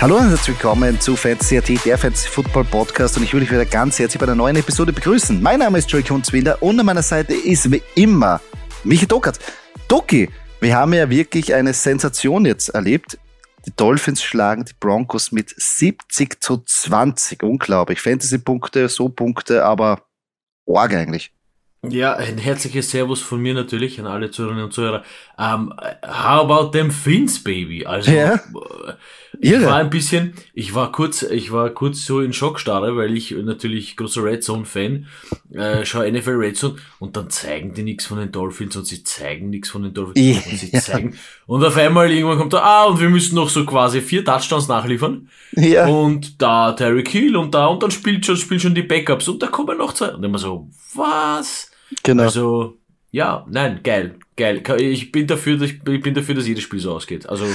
Hallo und herzlich willkommen zu AT, der Fantasy Football Podcast und ich würde euch wieder ganz herzlich bei einer neuen Episode begrüßen. Mein Name ist Joey Kunzwinder und an meiner Seite ist wie immer Michi Dockert. Doki, wir haben ja wirklich eine Sensation jetzt erlebt. Die Dolphins schlagen die Broncos mit 70 zu 20. Unglaublich. Fantasy-Punkte, so Punkte, aber arg eigentlich. Ja, ein herzliches Servus von mir natürlich an alle Zuhörerinnen und Zuhörer. Um, how about them Fins, baby? Also, ja. ich Irre. war ein bisschen, ich war kurz, ich war kurz so in Schockstarre, weil ich natürlich großer Red Zone Fan, äh, schaue NFL Red Zone und dann zeigen die nichts von den Dolphins und sie zeigen nichts von den Dolphins ja. und sie zeigen und auf einmal irgendwann kommt da, ah, und wir müssen noch so quasi vier Touchdowns nachliefern. Ja. Und da Terry Hill und da und dann spielt schon, spielt schon die Backups und da kommen noch zwei und immer so, was? Genau. Also, ja, nein, geil, geil. Ich bin dafür, ich bin dafür, dass jedes Spiel so ausgeht. Also,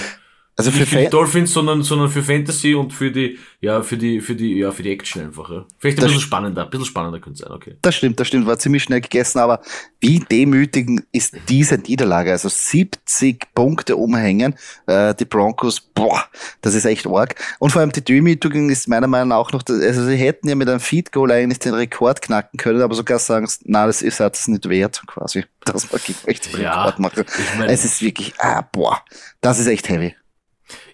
also für, für die Dolphins, sondern, sondern für Fantasy und für die, ja, für die, für die, ja, für die Action einfach, ja. Vielleicht ein das bisschen spannender, ein bisschen spannender könnte sein, okay. Das stimmt, das stimmt, war ziemlich schnell gegessen, aber wie demütigend ist diese Niederlage? Also 70 Punkte umhängen, äh, die Broncos, boah, das ist echt arg. Und vor allem die Demütigung ist meiner Meinung nach auch noch, also sie hätten ja mit einem Feed Goal eigentlich den Rekord knacken können, aber sogar sagen, na, das ist es nicht wert, quasi, dass man echt den ja, Rekord machen. Ich mein, es ist wirklich, ah, boah, das ist echt heavy.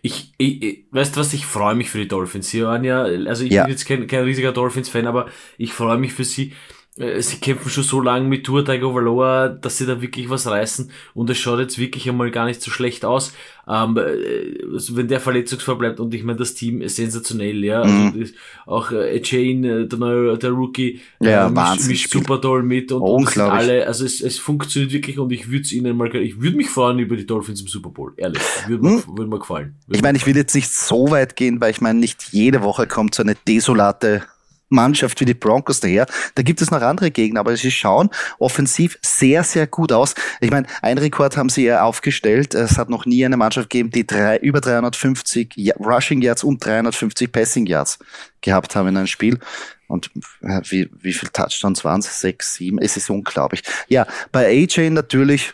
Ich, ich, ich weißt was, ich freue mich für die Dolphins. Sie waren ja, also ich ja. bin jetzt kein, kein riesiger Dolphins-Fan, aber ich freue mich für sie. Äh, sie kämpfen schon so lange mit Tour Tiger Valoa, dass sie da wirklich was reißen und es schaut jetzt wirklich einmal gar nicht so schlecht aus. Ähm, äh, also wenn der verletzungsfrei bleibt und ich meine, das Team ist sensationell, ja. Also mhm. Also auch äh, Jane, der neue, der Rookie, ja, äh, mischt, mischt super toll mit und, und alle, also es, es funktioniert wirklich und ich würde es ihnen mal, ich würde mich freuen über die Dolphins im Super Bowl, ehrlich. Würde mir, mhm. würd mir gefallen. Würde ich meine, ich will jetzt nicht so weit gehen, weil ich meine, nicht jede Woche kommt so eine desolate Mannschaft wie die Broncos daher. Da gibt es noch andere Gegner, aber sie schauen offensiv sehr, sehr gut aus. Ich meine, ein Rekord haben sie ja aufgestellt. Es hat noch nie eine Mannschaft gegeben, die drei, über 350 Rushing Yards und 350 Passing Yards gehabt haben in einem Spiel. Und äh, wie, wie viel Touchdowns waren es? Sechs, sieben? Es ist unglaublich. Ja, bei AJ natürlich,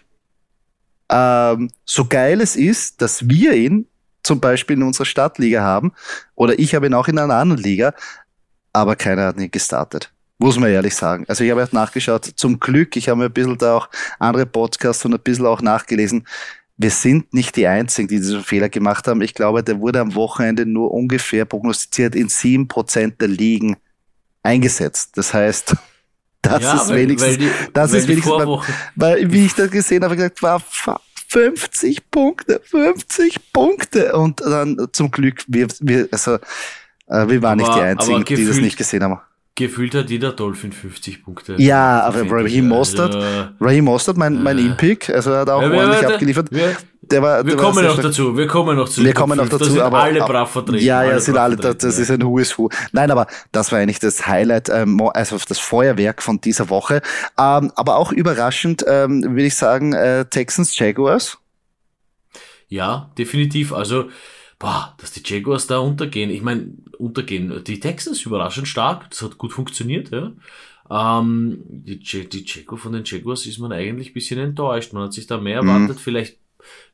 ähm, so geil es ist, dass wir ihn zum Beispiel in unserer Stadtliga haben, oder ich habe ihn auch in einer anderen Liga, aber keiner hat ihn gestartet. Muss man ehrlich sagen. Also ich habe halt nachgeschaut, zum Glück, ich habe mir ein bisschen da auch andere Podcasts und ein bisschen auch nachgelesen. Wir sind nicht die Einzigen, die diesen Fehler gemacht haben. Ich glaube, der wurde am Wochenende nur ungefähr prognostiziert in sieben Prozent der Ligen eingesetzt. Das heißt, das ja, ist weil, wenigstens, weil die, das ist wenigstens, weil, weil, wie ich das gesehen habe, gesagt, war 50 Punkte, 50 Punkte. Und dann zum Glück, wir, wir, also, äh, wir waren aber, nicht die Einzigen, gefühlt, die das nicht gesehen haben. Gefühlt hat jeder Dolphin 50 Punkte. Ja, aber Raheem Mostert, also, Raheem Mostert, mein, mein In-Pick, also er hat auch ja, ordentlich wir, abgeliefert. Wir, der war, wir der kommen noch dazu, wir kommen noch zu. Wir kommen noch dazu, sind aber alle brav vertreten. Ja, ja, alle sind alle, das, das ist ein Who is Who. Nein, aber das war eigentlich das Highlight, ähm, also das Feuerwerk von dieser Woche. Ähm, aber auch überraschend, ähm, würde ich sagen, äh, Texans Jaguars. Ja, definitiv. Also boah, dass die Jaguars da untergehen. Ich meine, untergehen. Die Texans überraschend stark. Das hat gut funktioniert, ja. Ähm, die, die Jaguar von den Jaguars ist man eigentlich ein bisschen enttäuscht. Man hat sich da mehr mhm. erwartet. Vielleicht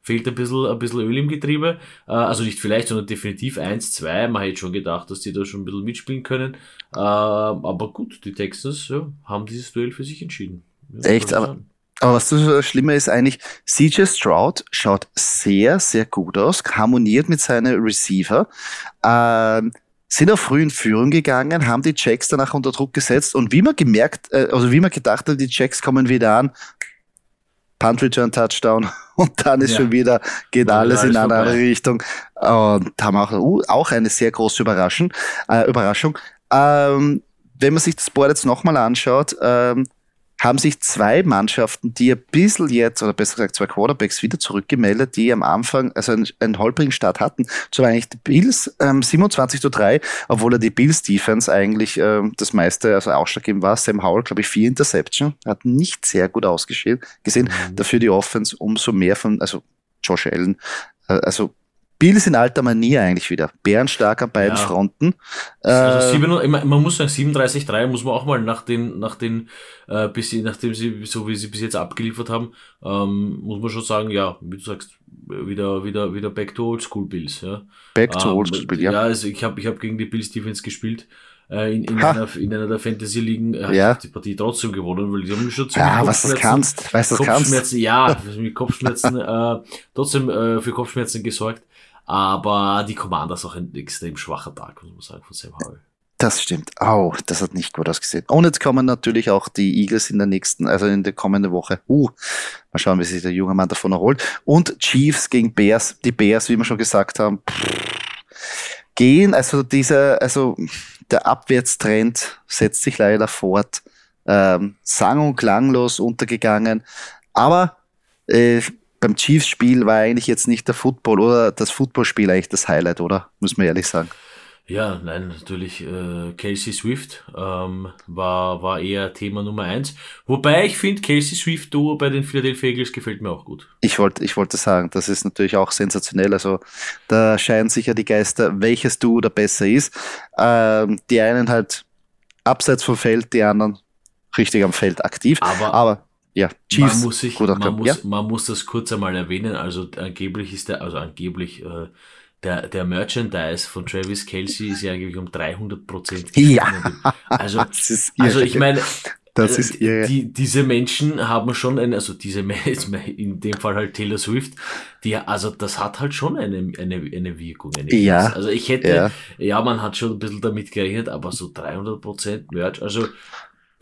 fehlt ein bisschen, ein bisschen Öl im Getriebe. Äh, also nicht vielleicht, sondern definitiv eins, zwei. Man hätte schon gedacht, dass die da schon ein bisschen mitspielen können. Äh, aber gut, die Texans ja, haben dieses Duell für sich entschieden. Ja, Echt, aber, aber was so schlimmer ist eigentlich, CJ Stroud schaut sehr, sehr gut aus, harmoniert mit seinen Receiver, ähm, sind auch früh in Führung gegangen, haben die Jacks danach unter Druck gesetzt und wie man gemerkt, äh, also wie man gedacht hat, die Jacks kommen wieder an, Punt Return Touchdown und dann ist ja. schon wieder, geht ja, alles in eine andere Richtung und haben auch, uh, auch eine sehr große Überraschung. Äh, Überraschung. Ähm, wenn man sich das Board jetzt nochmal anschaut, ähm, haben sich zwei Mannschaften, die ein bisschen jetzt, oder besser gesagt zwei Quarterbacks wieder zurückgemeldet, die am Anfang also einen, einen holprigen Start hatten. So eigentlich die Bills ähm, 27 zu 3, obwohl er die Bills Defense eigentlich ähm, das meiste, also ausschlaggebend war. Sam Howell, glaube ich, vier Interception, hat nicht sehr gut ausgesehen, gesehen. Mhm. Dafür die Offense umso mehr von, also Josh Allen, äh, also Bills in alter Manier eigentlich wieder. Bärenstark an beiden ja. Fronten. Also äh, sieben, man muss sagen, 37-3 muss man auch mal nach den, nach den, äh, bis sie, nachdem sie, so wie sie bis jetzt abgeliefert haben, ähm, muss man schon sagen, ja, wie du sagst, wieder, wieder, wieder back to old school Bills, ja. Back to ähm, old school Bills, ja. Ja, also ich habe ich hab gegen die Bills Defense gespielt äh, in, in, einer, in einer der Fantasy-Ligen äh, ja. die Partie trotzdem gewonnen, weil die haben schon zu Ja, was du kannst, weißt du Kopfschmerzen, kannst. Ja, mit Kopfschmerzen, äh, trotzdem äh, für Kopfschmerzen gesorgt. Aber die Commanders auch ein extrem schwacher Tag, muss man sagen, von Sam Howell. Das stimmt. Oh, das hat nicht gut ausgesehen. Und jetzt kommen natürlich auch die Eagles in der nächsten, also in der kommenden Woche. Uh, mal schauen, wie sich der junge Mann davon erholt. Und Chiefs gegen Bears. Die Bears, wie wir schon gesagt haben, gehen, also dieser, also der Abwärtstrend setzt sich leider fort. Ähm, sang- und klanglos untergegangen. Aber äh, beim Chiefs-Spiel war eigentlich jetzt nicht der Football oder das Footballspiel eigentlich das Highlight, oder? Muss man ehrlich sagen. Ja, nein, natürlich äh, Kelsey Swift ähm, war, war eher Thema Nummer eins. Wobei ich finde, Kelsey Swift Duo bei den Philadelphia Eagles gefällt mir auch gut. Ich wollte ich wollte sagen, das ist natürlich auch sensationell. Also da scheinen sich ja die Geister, welches Duo da besser ist. Ähm, die einen halt abseits vom Feld, die anderen richtig am Feld aktiv. Aber, Aber ja, Chiefs. Man muss, sich, man, muss, ja? man muss das kurz einmal erwähnen. Also angeblich ist der, also angeblich äh, der, der Merchandise von Travis Kelsey ist ja angeblich um 300 Prozent. Ja. Also, also ich meine, das ist irre. Die, diese Menschen haben schon eine, also diese, in dem Fall halt Taylor Swift, die, also das hat halt schon eine, eine, eine Wirkung. Eine ja. Also ich hätte, ja. ja. man hat schon ein bisschen damit gerechnet, aber so 300 Prozent Merch, also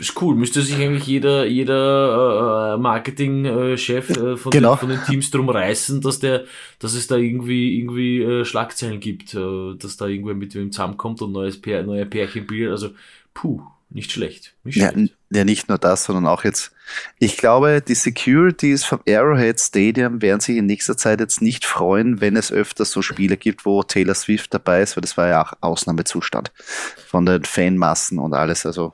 ist cool. Müsste sich eigentlich jeder, jeder äh, Marketingchef äh, von, genau. den, von den Teams drum reißen, dass der, dass es da irgendwie, irgendwie äh, Schlagzeilen gibt, äh, dass da irgendwer mit wem zusammenkommt und neues Pär, neue Pärchen bildet. Also, puh, nicht schlecht. Nicht schlecht. ja, nicht nur das, sondern auch jetzt, ich glaube, die Securities vom Arrowhead Stadium werden sich in nächster Zeit jetzt nicht freuen, wenn es öfter so Spiele gibt, wo Taylor Swift dabei ist, weil das war ja auch Ausnahmezustand von den Fanmassen und alles. Also,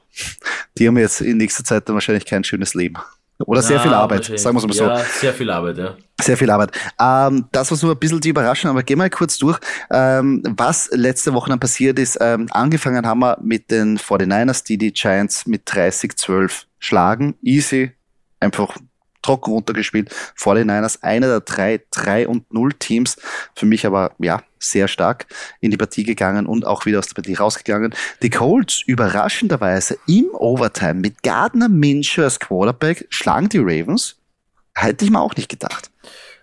die haben jetzt in nächster Zeit dann wahrscheinlich kein schönes Leben. Oder sehr viel Arbeit, sagen wir es mal so. Ja, sehr viel Arbeit, ja. Sehr viel Arbeit. Ähm, das war so ein bisschen die Überraschung, aber gehen wir kurz durch. Ähm, was letzte Woche dann passiert ist, ähm, angefangen haben wir mit den 49ers, die die Giants mit 30-12 schlagen. Easy, einfach trocken runtergespielt. 49ers, einer der drei 3 und 0 Teams. Für mich aber, ja, sehr stark in die Partie gegangen und auch wieder aus der Partie rausgegangen. Die Colts überraschenderweise im Overtime mit Gardner Minshew als Quarterback schlagen die Ravens. Hätte ich mir auch nicht gedacht.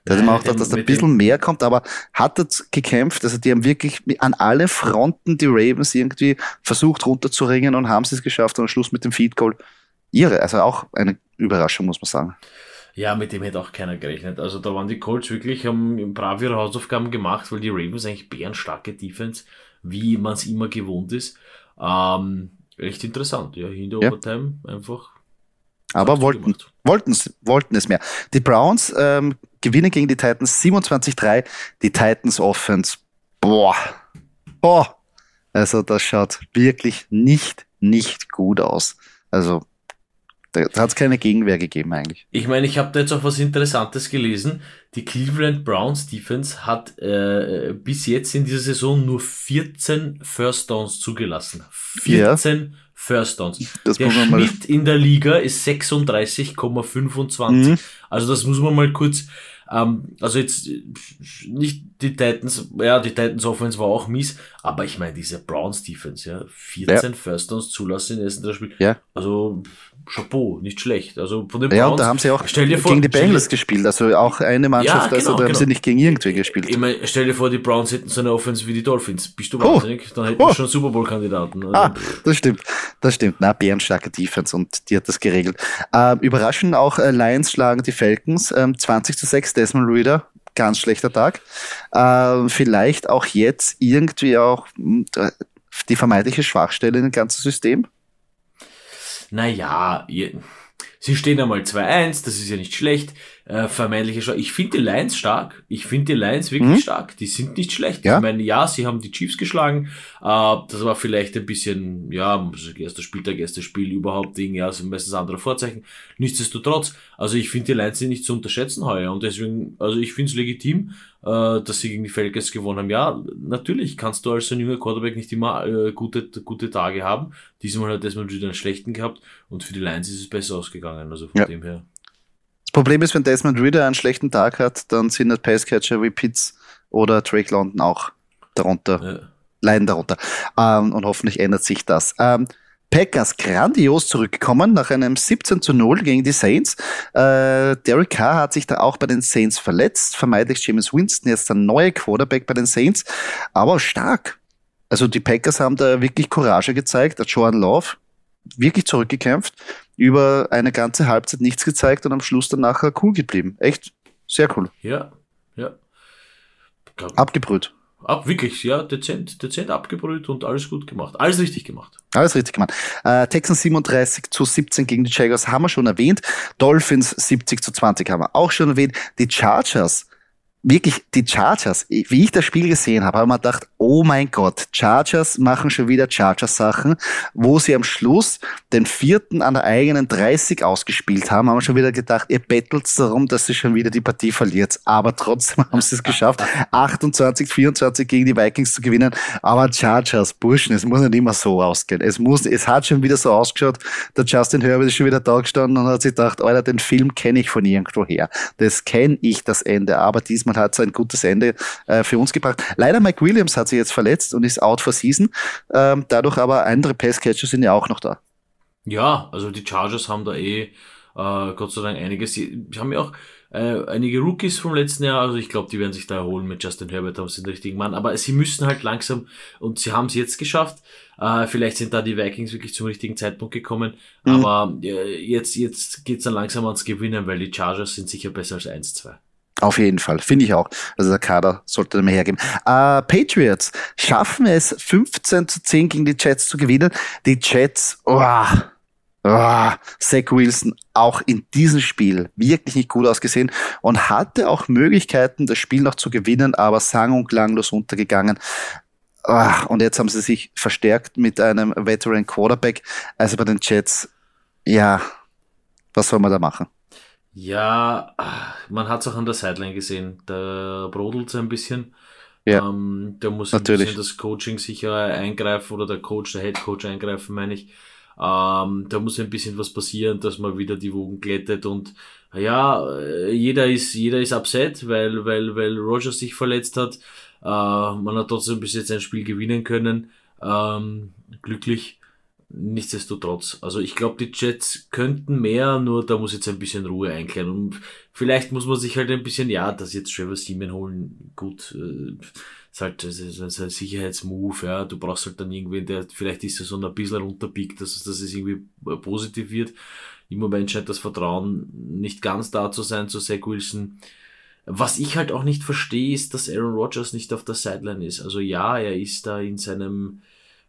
Da hätte man auch gedacht, dass da ein bisschen mehr kommt, aber hat das gekämpft. Also die haben wirklich an alle Fronten die Ravens irgendwie versucht runterzuringen und haben sie es geschafft und am Schluss mit dem Feed Goal. Ihre, also auch eine Überraschung, muss man sagen. Ja, mit dem hätte auch keiner gerechnet. Also da waren die Colts wirklich, haben brav ihre Hausaufgaben gemacht, weil die Ravens eigentlich bärenstarke Defense, wie man es immer gewohnt ist. Ähm, echt interessant, ja, in der ja. Overtime einfach. Aber wollten, wollten, wollten es mehr. Die Browns ähm, gewinnen gegen die Titans 27-3. Die Titans Offense, boah, boah. Also das schaut wirklich nicht, nicht gut aus. Also da, hat es keine Gegenwehr gegeben eigentlich. Ich meine, ich habe da jetzt auch was Interessantes gelesen. Die Cleveland Browns Defense hat äh, bis jetzt in dieser Saison nur 14 First Downs zugelassen. 14 ja. First Downs. Das der Schnitt in der Liga ist 36,25. Mhm. Also das muss man mal kurz ähm, also jetzt nicht die Titans, ja, die Titans Offense war auch mies, aber ich meine, diese Browns Defense, ja, 14 ja. First Downs zulassen im ersten Spiel. Ja. Also Chapeau, nicht schlecht. Also von den Browns, ja, und da haben sie auch stell dir vor, gegen die Bengals gespielt, also auch eine Mannschaft, ja, genau, also da genau. haben sie nicht gegen irgendwen gespielt. Ich meine, stell dir vor, die Browns hätten so eine Offense wie die Dolphins. Bist du oh. wahnsinnig? Dann hätten oh. wir schon Super Bowl-Kandidaten. Also, ah, das stimmt. Das stimmt. Na, bärenstarke Defense und die hat das geregelt. Ähm, überraschend auch äh, Lions schlagen die Falcons ähm, 20 zu 6, Desmond Reader ganz schlechter Tag. Ähm, vielleicht auch jetzt irgendwie auch hm, die vermeintliche Schwachstelle in dem ganzen System naja, sie stehen einmal 2-1, das ist ja nicht schlecht. Äh, vermeintliche Schwach. Ich finde die Lions stark. Ich finde die Lions wirklich mhm. stark. Die sind nicht schlecht. Ja? Ich meine, ja, sie haben die Chiefs geschlagen. Äh, das war vielleicht ein bisschen, ja, erster Spieltag, erstes Spiel überhaupt, Ding, ja, sind meistens andere Vorzeichen. Nichtsdestotrotz, also ich finde die Lions sind nicht zu unterschätzen heuer und deswegen, also ich finde es legitim. Äh, dass sie gegen die Falcons gewonnen haben. Ja, natürlich kannst du als ein junger Quarterback nicht immer äh, gute, gute Tage haben. Diesmal hat Desmond wieder einen schlechten gehabt und für die Lions ist es besser ausgegangen. Also von ja. dem her. Das Problem ist, wenn Desmond Ritter einen schlechten Tag hat, dann sind halt Passcatcher wie Pitts oder Drake London auch darunter, ja. leiden darunter. Ähm, und hoffentlich ändert sich das. Ähm, Packers grandios zurückgekommen nach einem 17 zu 0 gegen die Saints. Äh, Derek Carr hat sich da auch bei den Saints verletzt. Vermeintlich James Winston jetzt der neue Quarterback bei den Saints. Aber stark. Also die Packers haben da wirklich Courage gezeigt. Der Joan Love wirklich zurückgekämpft, über eine ganze Halbzeit nichts gezeigt und am Schluss dann nachher cool geblieben. Echt sehr cool. Ja, ja. Abgebrüht. Ab, wirklich, ja, dezent, dezent abgebrüht und alles gut gemacht. Alles richtig gemacht. Alles richtig gemacht. Äh, Texans 37 zu 17 gegen die Jaguars haben wir schon erwähnt. Dolphins 70 zu 20 haben wir auch schon erwähnt. Die Chargers wirklich die Chargers, wie ich das Spiel gesehen habe, habe ich mir gedacht, oh mein Gott, Chargers machen schon wieder Chargers-Sachen, wo sie am Schluss den vierten an der eigenen 30 ausgespielt haben, haben wir schon wieder gedacht, ihr bettelt darum, dass sie schon wieder die Partie verliert. Aber trotzdem haben sie es geschafft, 28, 24 gegen die Vikings zu gewinnen. Aber Chargers, Burschen, es muss nicht immer so ausgehen. Es muss, es hat schon wieder so ausgeschaut, der Justin Herbert ist schon wieder da gestanden und hat sich gedacht, Alter, den Film kenne ich von irgendwo her. Das kenne ich, das Ende. Aber diesmal und hat ein gutes Ende äh, für uns gebracht. Leider Mike Williams hat sich jetzt verletzt und ist out for season. Ähm, dadurch aber andere Passcatcher sind ja auch noch da. Ja, also die Chargers haben da eh äh, Gott sei Dank einiges. Sie haben ja auch äh, einige Rookies vom letzten Jahr, also ich glaube, die werden sich da erholen mit Justin Herbert, haben sie den richtigen Mann. Aber sie müssen halt langsam, und sie haben es jetzt geschafft. Äh, vielleicht sind da die Vikings wirklich zum richtigen Zeitpunkt gekommen. Mhm. Aber äh, jetzt, jetzt geht's dann langsam ans Gewinnen, weil die Chargers sind sicher besser als 1-2. Auf jeden Fall, finde ich auch. Also der Kader sollte mehr hergeben. Äh, Patriots schaffen es 15 zu 10 gegen die Jets zu gewinnen. Die Jets, oh, oh, Zach Wilson auch in diesem Spiel wirklich nicht gut ausgesehen und hatte auch Möglichkeiten, das Spiel noch zu gewinnen, aber sang- und klanglos untergegangen. Oh, und jetzt haben sie sich verstärkt mit einem Veteran Quarterback. Also bei den Jets, ja, was soll man da machen? Ja, man hat es auch an der Sideline gesehen. Da brodelt es ein bisschen. Ja, ähm, da muss natürlich. ein bisschen das Coaching sicher eingreifen oder der Coach, der Head Coach eingreifen, meine ich. Ähm, da muss ein bisschen was passieren, dass man wieder die Wogen glättet und ja, jeder ist, jeder ist upset, weil, weil, weil Rogers sich verletzt hat. Äh, man hat trotzdem bis jetzt ein Spiel gewinnen können. Ähm, glücklich. Nichtsdestotrotz, also ich glaube, die Jets könnten mehr, nur da muss jetzt ein bisschen Ruhe einkehren. Und vielleicht muss man sich halt ein bisschen, ja, das jetzt Trevor Seaman holen, gut, äh, ist halt das ist ein Sicherheitsmove, ja. Du brauchst halt dann irgendwen, der vielleicht ist so ein bisschen runterpickt, dass, dass es irgendwie positiv wird. Im Moment scheint das Vertrauen nicht ganz da zu sein zu Zach Wilson. Was ich halt auch nicht verstehe, ist, dass Aaron Rodgers nicht auf der Sideline ist. Also ja, er ist da in seinem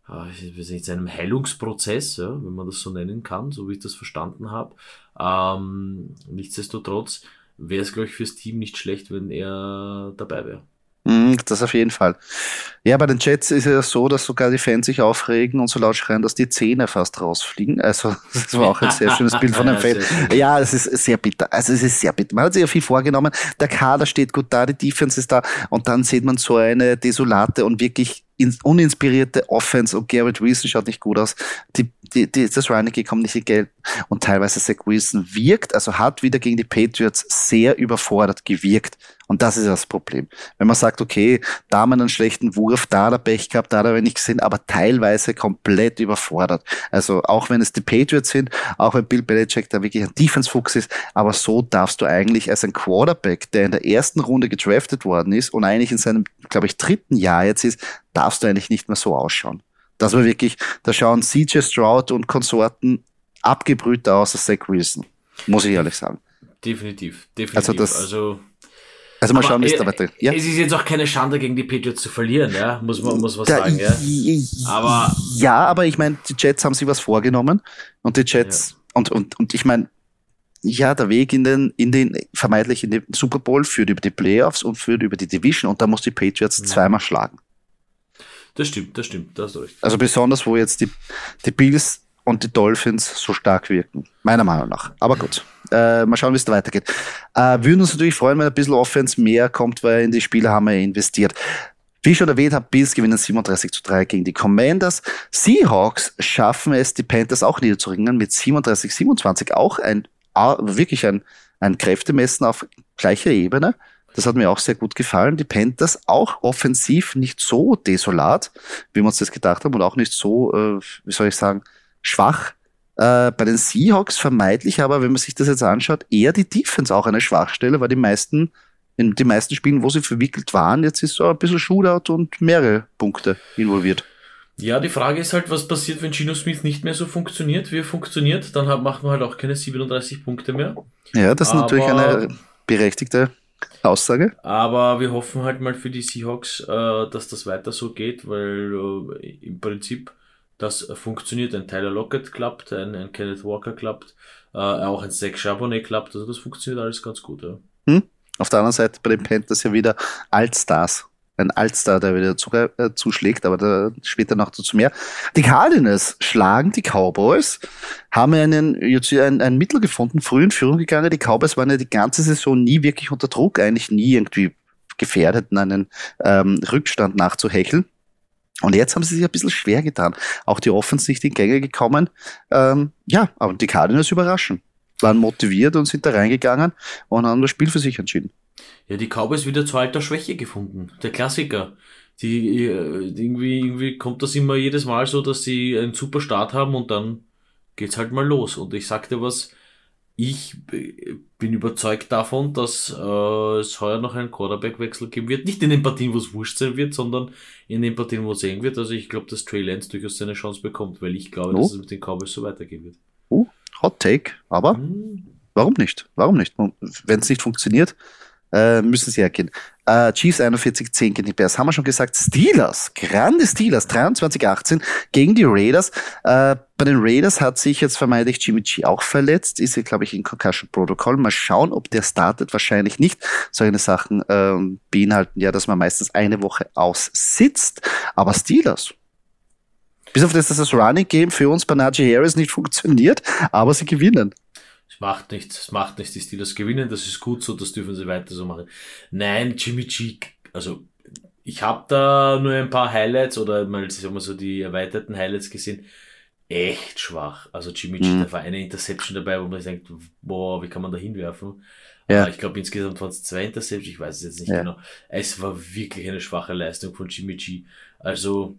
äh, in seinem Heilungsprozess, ja, wenn man das so nennen kann, so wie ich das verstanden habe. Ähm, nichtsdestotrotz wäre es, glaube ich, fürs Team nicht schlecht, wenn er dabei wäre. Mhm, das auf jeden Fall. Ja, bei den Jets ist es ja so, dass sogar die Fans sich aufregen und so laut schreien, dass die Zähne fast rausfliegen. Also, das war auch ein sehr schönes Bild von einem Fan. Ja, es ist sehr bitter. Also, es ist sehr bitter. Man hat sich ja viel vorgenommen. Der Kader steht gut da, die Defense ist da und dann sieht man so eine desolate und wirklich uninspirierte Offense und Garrett Wilson schaut nicht gut aus. Die, die, die, das Reinecke kommt nicht in Geld und teilweise Zach Wilson wirkt, also hat wieder gegen die Patriots sehr überfordert gewirkt. Und das ist das Problem. Wenn man sagt, okay, da haben wir einen schlechten Wurf, da hat er Pech gehabt, da hat er nicht gesehen, aber teilweise komplett überfordert. Also auch wenn es die Patriots sind, auch wenn Bill Belichick da wirklich ein Defense-Fuchs ist, aber so darfst du eigentlich als ein Quarterback, der in der ersten Runde gedraftet worden ist und eigentlich in seinem, glaube ich, dritten Jahr jetzt ist, darfst du eigentlich nicht mehr so ausschauen. Das war wirklich, da schauen CJ Stroud und Konsorten abgebrühter aus als Zach Wilson. Muss ich ehrlich sagen. Definitiv, definitiv. Also das, also also mal schauen, wie es da weiter. Ja? Es ist jetzt auch keine Schande, gegen die Patriots zu verlieren, ja, muss man muss man sagen, ja. Aber ja, aber ich meine, die Jets haben sich was vorgenommen und die Jets ja. und und und ich meine, ja, der Weg in den in den vermeintlich in den Super Bowl führt über die Playoffs und führt über die Division und da muss die Patriots mhm. zweimal schlagen. Das stimmt, das stimmt, das ist recht. Also besonders, wo jetzt die, die Bills und die Dolphins so stark wirken. Meiner Meinung nach. Aber gut. Äh, mal schauen, wie es da weitergeht. Äh, würden uns natürlich freuen, wenn ein bisschen Offense mehr kommt, weil in die Spiele haben wir investiert. Wie ich schon erwähnt habe, Bills gewinnen 37 zu 3 gegen die Commanders. Seahawks schaffen es, die Panthers auch niederzuringen mit 37, 27. Auch ein, wirklich ein, ein Kräftemessen auf gleicher Ebene. Das hat mir auch sehr gut gefallen. Die Panthers auch offensiv nicht so desolat, wie wir uns das gedacht haben und auch nicht so, äh, wie soll ich sagen, schwach. Äh, bei den Seahawks vermeidlich, aber wenn man sich das jetzt anschaut, eher die Defense auch eine Schwachstelle, weil die meisten in den meisten Spielen, wo sie verwickelt waren, jetzt ist so ein bisschen Shootout und mehrere Punkte involviert. Ja, die Frage ist halt, was passiert, wenn Gino Smith nicht mehr so funktioniert, wie er funktioniert. Dann macht man halt auch keine 37 Punkte mehr. Ja, das ist aber, natürlich eine berechtigte Aussage. Aber wir hoffen halt mal für die Seahawks, äh, dass das weiter so geht, weil äh, im Prinzip das funktioniert. Ein Tyler Lockett klappt, ein, ein Kenneth Walker klappt, äh, auch ein Zach Charbonnet klappt. Also das funktioniert alles ganz gut. Ja. Hm? Auf der anderen Seite bei den Panthers ja wieder Altstars. Ein Altstar, der wieder zu, äh, zuschlägt, aber da später noch dazu mehr. Die Cardinals schlagen die Cowboys, haben einen, jetzt ein, ein Mittel gefunden, früh in Führung gegangen. Die Cowboys waren ja die ganze Saison nie wirklich unter Druck, eigentlich nie irgendwie gefährdet, einen ähm, Rückstand nachzuhecheln. Und jetzt haben sie sich ein bisschen schwer getan. Auch die Offense nicht in Gänge gekommen. Ähm, ja, aber die Cardinals überraschen waren motiviert und sind da reingegangen und haben das Spiel für sich entschieden. Ja, die Cowboys wieder zu alter Schwäche gefunden. Der Klassiker. Die, äh, irgendwie, irgendwie kommt das immer jedes Mal so, dass sie einen super Start haben und dann geht's halt mal los. Und ich sagte was, ich bin überzeugt davon, dass äh, es heuer noch einen Quarterback-Wechsel geben wird. Nicht in den Partien, wo es wurscht sein wird, sondern in den Partien, wo es eng wird. Also ich glaube, dass Trey Lance durchaus seine Chance bekommt, weil ich glaube, no. dass es mit den Cowboys so weitergehen wird. Uh, Hot Take, aber hm. warum nicht? Warum nicht? Wenn es nicht funktioniert, äh, müssen sie hergehen. Äh, Chiefs 41-10 gegen die Bears. Haben wir schon gesagt. Steelers, grande Steelers, 23-18 gegen die Raiders. Äh, bei den Raiders hat sich jetzt vermeintlich Jimmy G auch verletzt. Ist, glaube ich, in Concussion Protocol. Mal schauen, ob der startet. Wahrscheinlich nicht. Solche Sachen äh, beinhalten ja, dass man meistens eine Woche aussitzt. Aber Steelers, bis auf das, dass das Running Game für uns bei Najee Harris nicht funktioniert, aber sie gewinnen. Es macht nichts, es macht nichts, die Steelers gewinnen, das ist gut so, das dürfen sie weiter so machen. Nein, Jimmy G, also ich habe da nur ein paar Highlights oder mal, sagen wir so, die erweiterten Highlights gesehen. Echt schwach. Also Jimmy G, mhm. da war eine Interception dabei, wo man sich denkt, boah, wie kann man da hinwerfen? Ja. ich glaube, insgesamt waren es zwei Interceptions, ich weiß es jetzt nicht ja. genau. Es war wirklich eine schwache Leistung von Jimmy G. Also,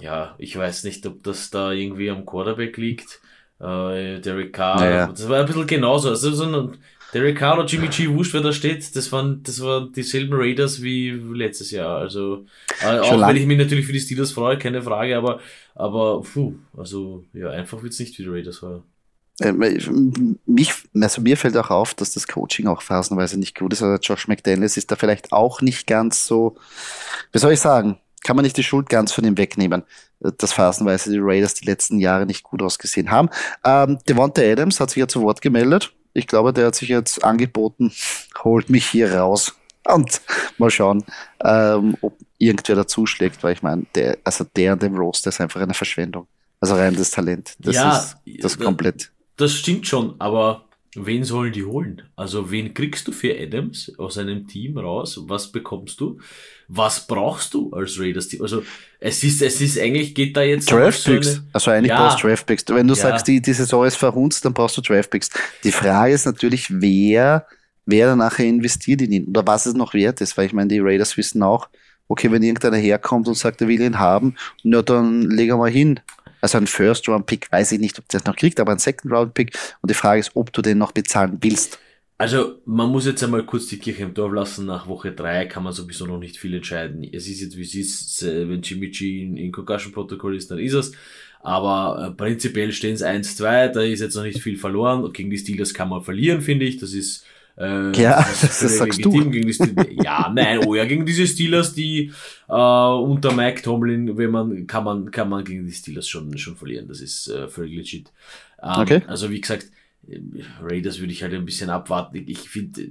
ja, ich weiß nicht, ob das da irgendwie am Quarterback liegt. Äh, Derek Carr, naja. das war ein bisschen genauso. Also so ein Derek Carr oder Jimmy G, wurscht, wer da steht, das waren, das waren dieselben Raiders wie letztes Jahr. Also, äh, auch lang. wenn ich mich natürlich für die Steelers freue, keine Frage, aber, aber, puh, also, ja, einfach wird's nicht wie die Raiders heuer. Äh, mich, also mir fällt auch auf, dass das Coaching auch phasenweise nicht gut ist. Also Josh McDaniels ist da vielleicht auch nicht ganz so, wie soll ich sagen, kann man nicht die Schuld ganz von ihm wegnehmen, dass phasenweise die Raiders die letzten Jahre nicht gut ausgesehen haben. Ähm, Devonta Adams hat sich ja zu Wort gemeldet. Ich glaube, der hat sich jetzt angeboten, holt mich hier raus. Und mal schauen, ähm, ob irgendwer dazuschlägt, weil ich meine, der, also der an dem Roster ist einfach eine Verschwendung. Also rein das Talent. Das ja, ist das komplett. Das stimmt schon, aber wen sollen die holen? Also wen kriegst du für Adams aus einem Team raus? Was bekommst du? Was brauchst du als Raiders Team? Also es ist, es ist eigentlich geht da jetzt Draft Picks. So also eigentlich ja, brauchst du Draft Picks. Wenn du ja. sagst, die, die Saison ist verhunzt, dann brauchst du Draft Picks. Die Frage ist natürlich, wer, wer dann nachher investiert in ihn oder was es noch wert ist, weil ich meine, die Raiders wissen auch, okay, wenn irgendeiner herkommt und sagt, er will ihn haben, na dann leg er mal hin. Also ein First-Round-Pick, weiß ich nicht, ob der es noch kriegt, aber ein Second-Round-Pick. Und die Frage ist, ob du den noch bezahlen willst. Also, man muss jetzt einmal kurz die Kirche im Dorf lassen. Nach Woche drei kann man sowieso noch nicht viel entscheiden. Es ist jetzt, wie es ist. Wenn Jimmy G in, in Concussion-Protokoll ist, dann ist es. Aber äh, prinzipiell stehen es 1-2. Da ist jetzt noch nicht viel verloren. Gegen die Steelers kann man verlieren, finde ich. Das ist äh, ja, das, das sagst du. Die, ja, nein, oh ja, gegen diese Steelers, die äh, unter Mike Tomlin, wenn man, kann man, kann man gegen die Steelers schon, schon verlieren. Das ist äh, völlig legit. Ähm, okay. Also wie gesagt, Raiders würde ich halt ein bisschen abwarten. Ich finde,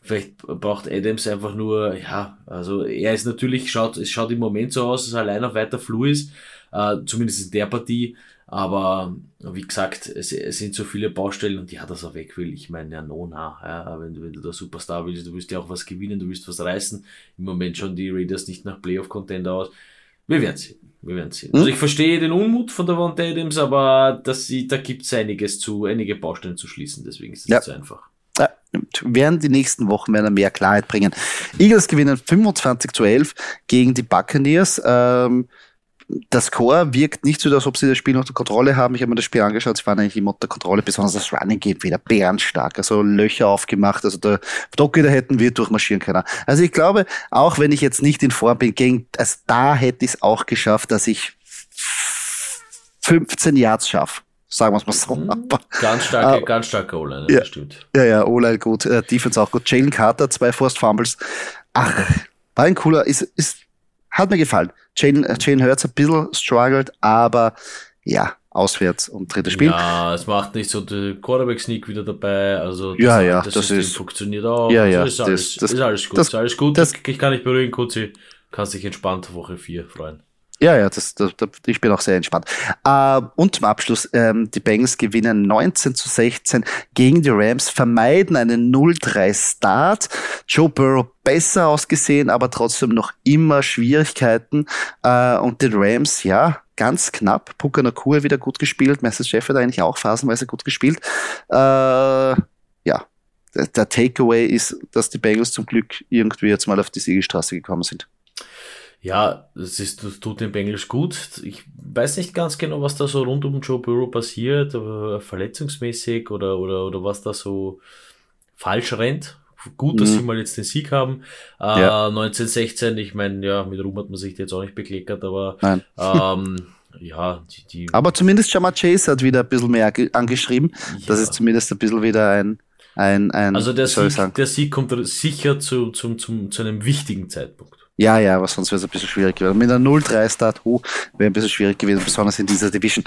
vielleicht braucht Adams einfach nur, ja, also er ist natürlich, schaut, es schaut im Moment so aus, dass er allein auf weiter Flur ist, äh, zumindest in der Partie. Aber wie gesagt, es, es sind so viele Baustellen und ja, dass er weg will. Ich meine, ja, Nona, ja, wenn, wenn du der Superstar willst, du willst ja auch was gewinnen, du willst was reißen. Im Moment schon die Raiders nicht nach Playoff-Contender aus. Wir werden sehen. Wir werden sehen. Also ich verstehe den Unmut von der Wand Adams, aber das, da gibt es einiges zu, einige Baustellen zu schließen, deswegen ist es ja. nicht so einfach. Ja, werden die nächsten Wochen werden mehr Klarheit bringen. Eagles gewinnen 25 zu 11 gegen die Buccaneers. Ähm, das Core wirkt nicht so, als ob sie das Spiel unter Kontrolle haben. Ich habe mir das Spiel angeschaut, sie waren eigentlich immer unter Kontrolle, besonders das Running Game wieder bärenstark, also Löcher aufgemacht, also der Doki, da hätten wir durchmarschieren können. Also ich glaube, auch wenn ich jetzt nicht in Form bin, gegen, also da hätte ich es auch geschafft, dass ich 15 Yards schaffe. Sagen wir es mal so. Mhm. Ganz starke, uh, ganz starke O-Line, ja, stimmt. Ja, ja, O-Line gut, äh, Defense auch gut. Jalen Carter, zwei Forced Fumbles. Ach, war ein cooler, ist, ist hat mir gefallen. Jane, äh, Jane Hurts ein bisschen struggled, aber ja, auswärts und drittes Spiel. Ja, es macht nicht so der Quarterback-Sneak wieder dabei. Also das, ja, ja, das, das ist, funktioniert auch. Ja, ja, also ist, alles, das, ist alles gut. Das, ist alles gut. Das, ich kann dich beruhigen, Kutzi. Kannst dich entspannt Woche 4 freuen. Ja, ja, das, das, das, ich bin auch sehr entspannt. Äh, und zum Abschluss, ähm, die Bengals gewinnen 19 zu 16 gegen die Rams, vermeiden einen 0-3 Start. Joe Burrow besser ausgesehen, aber trotzdem noch immer Schwierigkeiten. Äh, und die Rams, ja, ganz knapp. Puka Nakur wieder gut gespielt. Chef hat eigentlich auch phasenweise gut gespielt. Äh, ja, der Takeaway ist, dass die Bengals zum Glück irgendwie jetzt mal auf die Siegelstraße gekommen sind. Ja, das, ist, das tut dem Bengals gut. Ich weiß nicht ganz genau, was da so rund um Joe Burrow passiert, aber verletzungsmäßig oder, oder, oder was da so falsch rennt. Gut, dass mhm. sie mal jetzt den Sieg haben. Äh, ja. 1916, ich meine, ja, mit Ruhm hat man sich jetzt auch nicht bekleckert, aber ähm, ja, die, die, Aber zumindest Jamar Chase hat wieder ein bisschen mehr angeschrieben. Ja. Das ist zumindest ein bisschen wieder ein, ein, ein Also der Sieg, der Sieg kommt sicher zu, zum, zum, zu einem wichtigen Zeitpunkt. Ja, ja, aber sonst wäre es ein bisschen schwierig gewesen. Mit einer 0-3-Start, oh, wäre ein bisschen schwierig gewesen, besonders in dieser Division,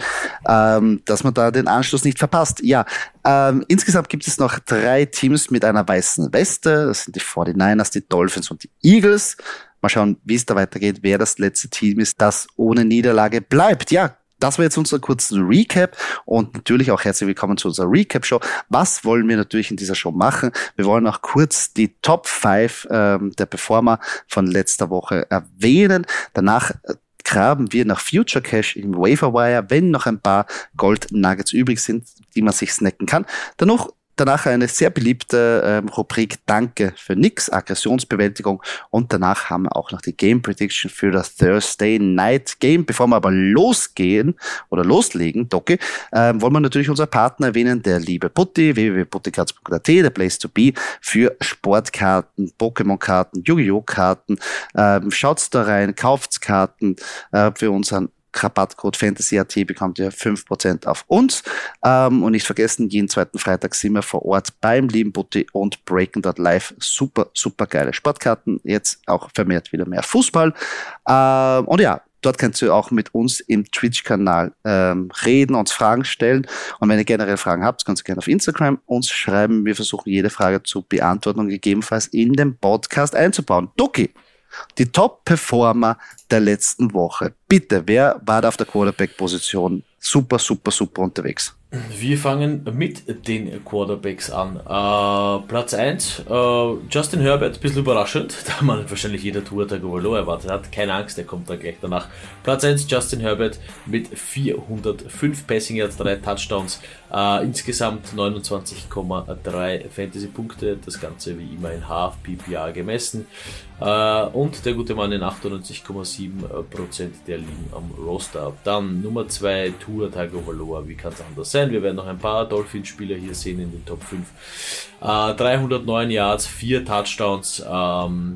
ähm, dass man da den Anschluss nicht verpasst. Ja, ähm, insgesamt gibt es noch drei Teams mit einer weißen Weste. Das sind die 49ers, die Dolphins und die Eagles. Mal schauen, wie es da weitergeht, wer das letzte Team ist, das ohne Niederlage bleibt. Ja, das war jetzt unser kurzer Recap und natürlich auch herzlich willkommen zu unserer Recap-Show. Was wollen wir natürlich in dieser Show machen? Wir wollen auch kurz die Top 5 ähm, der Performer von letzter Woche erwähnen. Danach äh, graben wir nach Future Cash im Waferwire, wenn noch ein paar Gold Nuggets übrig sind, die man sich snacken kann. Danach Danach eine sehr beliebte ähm, Rubrik Danke für nix, Aggressionsbewältigung. Und danach haben wir auch noch die Game Prediction für das Thursday Night Game. Bevor wir aber losgehen oder loslegen, Doki, ähm, wollen wir natürlich unser Partner erwähnen, der liebe Putti, www.putticards.at, der Place to be für Sportkarten, Pokémon-Karten, Yu-Gi-Oh! Karten. Ähm, schaut's da rein, kauft's Karten äh, für unseren Rabattcode FantasyAT bekommt ihr 5% auf uns. Ähm, und nicht vergessen, jeden zweiten Freitag sind wir vor Ort beim lieben Butti und Breaking Dot Live. Super, super geile Sportkarten. Jetzt auch vermehrt wieder mehr Fußball. Ähm, und ja, Dort kannst du auch mit uns im Twitch-Kanal ähm, reden, uns Fragen stellen. Und wenn ihr generell Fragen habt, kannst du gerne auf Instagram uns schreiben. Wir versuchen jede Frage zu beantworten und gegebenenfalls in den Podcast einzubauen. Doki, die Top-Performer der letzten Woche. Bitte, wer war da auf der Quarterback-Position? Super, super, super unterwegs. Wir fangen mit den Quarterbacks an. Äh, Platz 1, äh, Justin Herbert, ein bisschen überraschend, da man wahrscheinlich jeder Tour Tagovailoa erwartet hat. Keine Angst, der kommt dann gleich danach. Platz 1, Justin Herbert mit 405 Passing Yards, 3 Touchdowns, äh, insgesamt 29,3 Fantasy-Punkte, das Ganze wie immer in Half PPA gemessen. Und der gute Mann in 98,7% der liegen am Roster. Dann Nummer 2, Tour Tagovailoa, wie kann es anders sein? Sein. Wir werden noch ein paar Dolphins-Spieler hier sehen in den Top 5. Äh, 309 Yards, 4 Touchdowns. Ähm,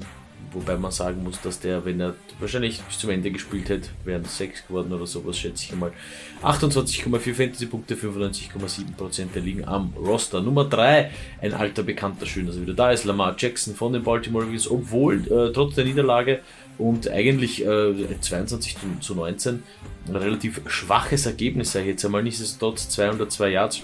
wobei man sagen muss, dass der, wenn er wahrscheinlich bis zum Ende gespielt hätte, wären es 6 geworden oder sowas, schätze ich mal. 28,4 Fantasy-Punkte, 95,7% der liegen am Roster. Nummer 3, ein alter Bekannter, schön, dass er wieder da ist, Lamar Jackson von den Baltimore Ravens, obwohl äh, trotz der Niederlage und eigentlich äh, 22 zu 19 ein relativ schwaches Ergebnis, sage ich jetzt einmal, nichtsdestotrotz 202 Yards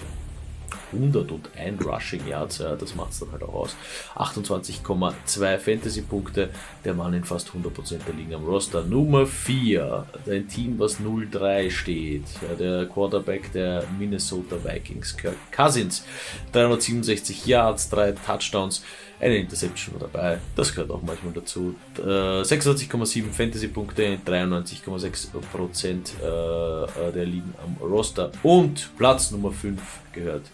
101 Rushing Yards, ja, das macht es dann halt auch aus. 28,2 Fantasy-Punkte, der Mann in fast 100% der Ligen am Roster. Nummer 4, ein Team, was 0-3 steht, ja, der Quarterback der Minnesota Vikings, Kirk Cousins, 367 Yards, 3 Touchdowns, eine Interception dabei, das gehört auch manchmal dazu. Äh, 26,7 Fantasy-Punkte, 93,6% äh, der liegen am Roster. Und Platz Nummer 5 gehört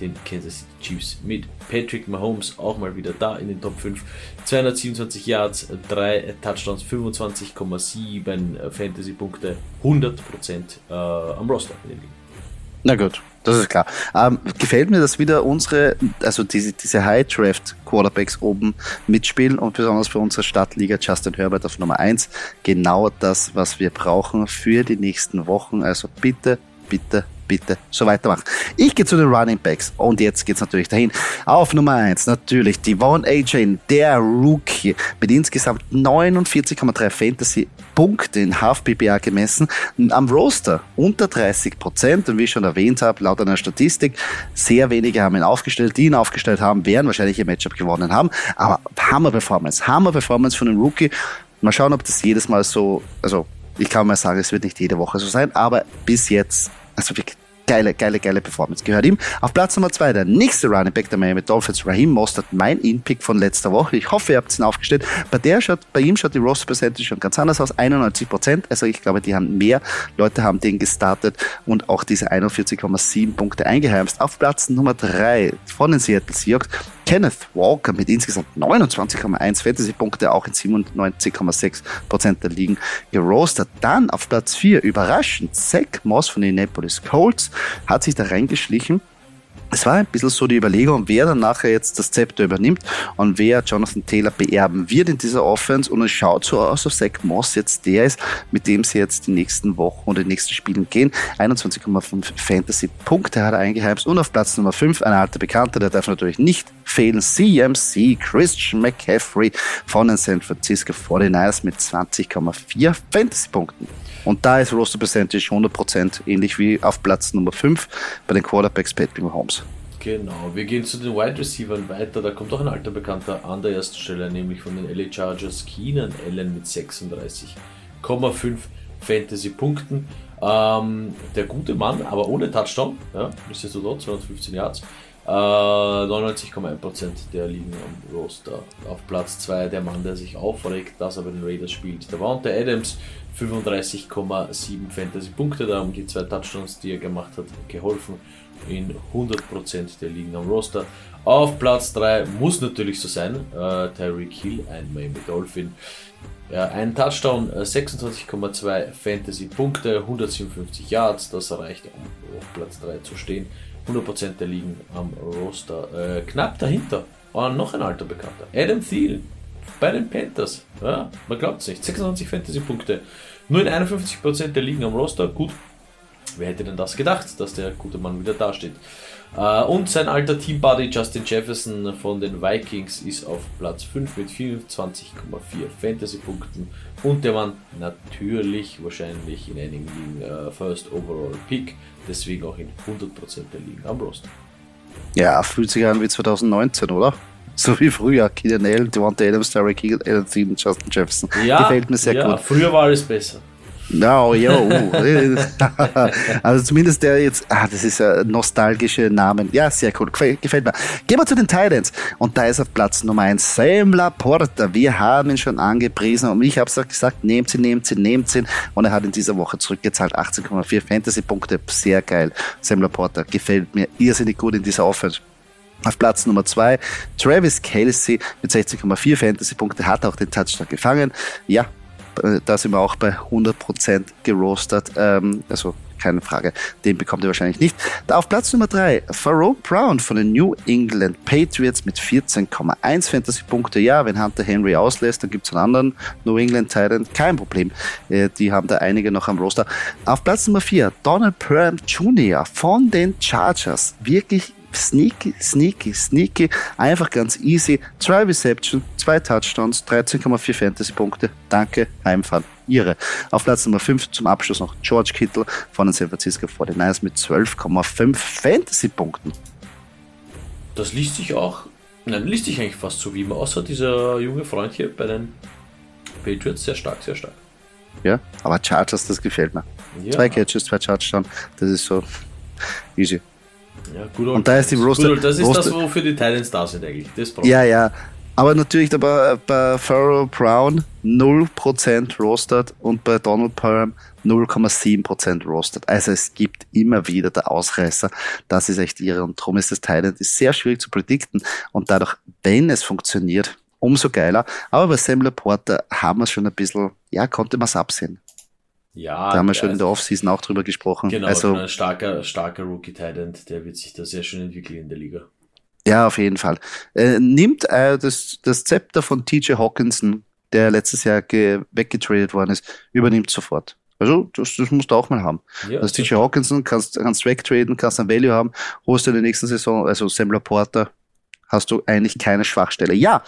den Kansas City Chiefs mit Patrick Mahomes auch mal wieder da in den Top 5. 227 Yards, 3 Touchdowns, 25,7 Fantasy-Punkte, 100% äh, am Roster. Na gut, das ist klar. Ähm, gefällt mir, dass wieder unsere, also diese, diese High Draft Quarterbacks oben mitspielen und besonders für unsere Stadtliga Justin Herbert auf Nummer 1. Genau das, was wir brauchen für die nächsten Wochen. Also bitte, bitte, bitte so weitermachen. Ich gehe zu den Running Backs und jetzt geht's natürlich dahin. Auf Nummer 1 natürlich Devon AJ, der Rookie mit insgesamt 49,3 Fantasy Punkte in Half PPA gemessen, am Roster unter 30 Prozent und wie ich schon erwähnt habe, laut einer Statistik, sehr wenige haben ihn aufgestellt, die ihn aufgestellt haben, werden wahrscheinlich ihr Matchup gewonnen haben, aber Hammer Performance, Hammer Performance von einem Rookie. Mal schauen, ob das jedes Mal so, also ich kann mal sagen, es wird nicht jede Woche so sein, aber bis jetzt, also wirklich geile, geile, geile Performance. Gehört ihm. Auf Platz Nummer zwei der nächste Running Back der Miami Dolphins, Raheem Mostert, mein In-Pick von letzter Woche. Ich hoffe, ihr habt ihn aufgestellt. Bei der schaut, bei ihm schaut die Roster Percentage schon ganz anders aus. 91 Prozent. Also ich glaube, die haben mehr Leute haben den gestartet und auch diese 41,7 Punkte eingeheimst. Auf Platz Nummer drei von den Seattle Seahawks Kenneth Walker mit insgesamt 29,1 Fantasy-Punkte, auch in 97,6% der Ligen gerostet. Dann auf Platz 4, überraschend, Zach Moss von den Indianapolis Colts hat sich da reingeschlichen es war ein bisschen so die Überlegung, wer dann nachher jetzt das Zepter übernimmt und wer Jonathan Taylor beerben wird in dieser Offense. Und es schaut so aus, dass Zach Moss jetzt der ist, mit dem sie jetzt die nächsten Wochen und die nächsten Spielen gehen. 21,5 Fantasy-Punkte hat er eingeheimst. Und auf Platz Nummer 5 ein alter Bekannter, der darf natürlich nicht fehlen. CMC Christian McCaffrey von den San Francisco 49ers mit 20,4 Fantasy-Punkten. Und da ist Roster Percentage 100%, ähnlich wie auf Platz Nummer 5 bei den Quarterbacks Patrick Mahomes. Genau, wir gehen zu den Wide Receivers weiter. Da kommt auch ein alter Bekannter an der ersten Stelle, nämlich von den LA Chargers, Keenan Allen mit 36,5 Fantasy-Punkten. Ähm, der gute Mann, aber ohne Touchdown, ja, nichtsdestotrotz 215 Yards. Äh, 99,1% der liegen am Roster. Auf Platz 2 der Mann, der sich aufregt, dass er bei den Raiders spielt. Der Wante Adams 35,7 Fantasy-Punkte, da haben die zwei Touchdowns, die er gemacht hat, geholfen. In 100% der liegen am Roster. Auf Platz 3 muss natürlich so sein, äh, Tyreek Hill, ein Miami Dolphin. Ja, ein Touchdown, 26,2 äh, Fantasy-Punkte, 157 Yards, das reicht, um auf Platz 3 zu stehen. 100% der liegen am Roster. Äh, knapp dahinter, war noch ein alter Bekannter, Adam Thielen bei den Panthers. Ja, man glaubt es nicht. 26 Fantasy-Punkte. Nur in 51% der Ligen am Roster. Gut. Wer hätte denn das gedacht, dass der gute Mann wieder dasteht? Uh, und sein alter Teambuddy Justin Jefferson von den Vikings ist auf Platz 5 mit 24,4 Fantasy-Punkten. Und der Mann natürlich wahrscheinlich in einigen Ligen uh, First Overall Pick, deswegen auch in 100% der Ligen am Roster. Ja, fühlt sich an wie 2019, oder? So wie früher. Keenan Allen, Devonta Adams, Derek Hill, Thielen, Justin Jefferson. Ja, Gefällt mir sehr ja, gut. Früher war alles besser. No, yo. also zumindest der jetzt, ah, das ist ein nostalgische Namen. Ja, sehr cool. Gefällt mir. Gehen wir zu den Titans. Und da ist auf Platz Nummer 1 Sam Laporta. Wir haben ihn schon angepriesen und ich habe gesagt, nehmt sie, nehmt sie, nehmt sie. Und er hat in dieser Woche zurückgezahlt. 18,4 Fantasy-Punkte. Sehr geil. Sam Laporta gefällt mir irrsinnig gut in dieser Offense. Auf Platz Nummer zwei Travis Kelsey mit 16,4 Fantasy-Punkte hat auch den Touchdown gefangen. Ja, äh, da sind wir auch bei 100% gerostet. Ähm, also keine Frage, den bekommt ihr wahrscheinlich nicht. Auf Platz Nummer 3, Pharaoh Brown von den New England Patriots mit 14,1 Fantasy-Punkte. Ja, wenn Hunter Henry auslässt, dann gibt es einen anderen New England Titan, kein Problem. Äh, die haben da einige noch am Roster. Auf Platz Nummer 4, Donald Perm Jr. von den Chargers. Wirklich sneaky, sneaky, sneaky, einfach ganz easy. Zwei Reception, zwei Touchdowns, 13,4 Fantasy-Punkte. Danke, Heimfahren. Ihre. Auf Platz Nummer 5 zum Abschluss noch George Kittle von den San Francisco 49ers mit 12,5 Fantasy-Punkten. das liest sich auch, nein, liest sich eigentlich fast so wie immer, außer dieser junge Freund hier bei den Patriots, sehr stark, sehr stark. Ja, aber Chargers, das gefällt mir. Ja. Zwei Catches, zwei Touchdowns, das ist so easy. Ja, gut und da ist die Roster. das ist Roster, das, wofür die Titans da sind eigentlich. Das ja, ja. Aber natürlich bei, bei Pharaoh Brown 0% roasted und bei Donald Perham 0,7% roasted. Also es gibt immer wieder der Ausreißer. Das ist echt irre. Und darum ist das Thailand sehr schwierig zu predikten. Und dadurch, wenn es funktioniert, umso geiler. Aber bei Sam Laporta haben wir schon ein bisschen, ja, konnte man es absehen. Ja, da haben wir schon in der Offseason auch drüber gesprochen. Genau, also ein starker, starker Rookie Titan, der wird sich da sehr schön entwickeln in der Liga. Ja, auf jeden Fall. Äh, nimmt äh, das, das Zepter von TJ Hawkinson, der letztes Jahr weggetradet worden ist, übernimmt sofort. Also, das, das musst du auch mal haben. Ja, also TJ Hawkinson kannst, kannst wegtraden, kannst ein Value haben, holst du in der nächsten Saison, also Sam Laporta, hast du eigentlich keine Schwachstelle. Ja,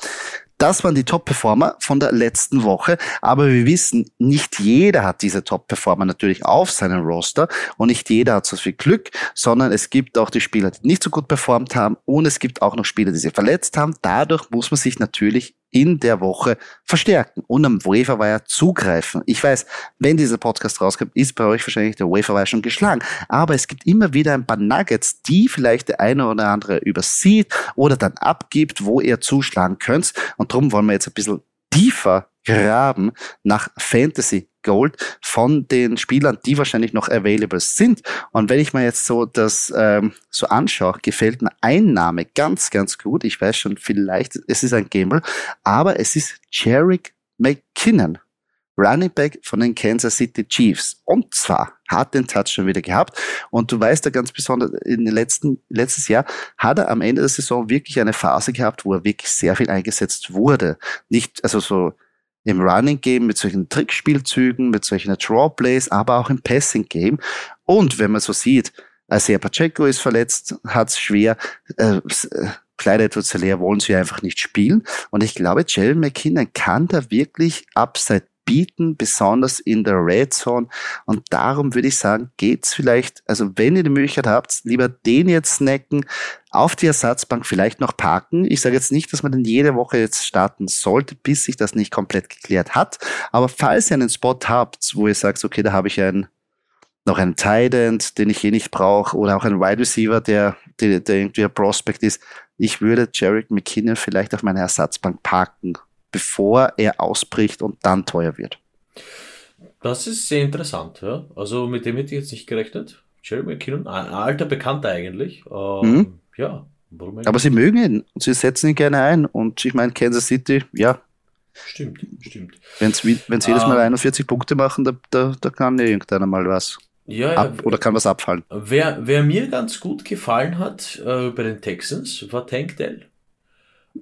das waren die Top-Performer von der letzten Woche. Aber wir wissen, nicht jeder hat diese Top-Performer natürlich auf seinem Roster und nicht jeder hat so viel Glück, sondern es gibt auch die Spieler, die nicht so gut performt haben und es gibt auch noch Spieler, die sich verletzt haben. Dadurch muss man sich natürlich in der Woche verstärken und am Waferwire zugreifen. Ich weiß, wenn dieser Podcast rauskommt, ist bei euch wahrscheinlich der Waferwire schon geschlagen. Aber es gibt immer wieder ein paar Nuggets, die vielleicht der eine oder andere übersieht oder dann abgibt, wo ihr zuschlagen könnt. Und darum wollen wir jetzt ein bisschen tiefer graben nach Fantasy Gold von den Spielern, die wahrscheinlich noch available sind. Und wenn ich mir jetzt so das ähm, so anschaue, gefällt mir ein Name ganz, ganz gut. Ich weiß schon, vielleicht, es ist ein Gamble, aber es ist Jarek McKinnon. Running Back von den Kansas City Chiefs. Und zwar hat den Touch schon wieder gehabt. Und du weißt ja ganz besonders, in den letzten, letztes Jahr hat er am Ende der Saison wirklich eine Phase gehabt, wo er wirklich sehr viel eingesetzt wurde. Nicht, also so im Running Game mit solchen Trickspielzügen, mit solchen Draw Plays, aber auch im Passing Game. Und wenn man so sieht, Isaiah Pacheco ist verletzt, hat es schwer. Äh, äh Clyde edwards wollen sie einfach nicht spielen. Und ich glaube, Jalen McKinnon kann da wirklich Upside bieten, besonders in der Red Zone. Und darum würde ich sagen, geht's vielleicht, also wenn ihr die Möglichkeit habt, lieber den jetzt snacken, auf die Ersatzbank vielleicht noch parken. Ich sage jetzt nicht, dass man den jede Woche jetzt starten sollte, bis sich das nicht komplett geklärt hat. Aber falls ihr einen Spot habt, wo ihr sagt, okay, da habe ich einen noch einen Tight End, den ich eh nicht brauche, oder auch einen Wide Receiver, der, der, der irgendwie ein Prospect ist. Ich würde Jarek McKinnon vielleicht auf meine Ersatzbank parken bevor er ausbricht und dann teuer wird. Das ist sehr interessant, ja. Also mit dem hätte ich jetzt nicht gerechnet. Jerry McKinnon, ein alter Bekannter eigentlich. Ähm, mhm. Ja, warum eigentlich? Aber sie mögen ihn und sie setzen ihn gerne ein. Und ich meine, Kansas City, ja. Stimmt, stimmt. Wenn sie jedes Mal 41 ähm, Punkte machen, da, da, da kann ja irgendeiner mal was. Ja, ab, ja, oder kann was abfallen. Wer, wer mir ganz gut gefallen hat äh, bei den Texans, war Tank Dell.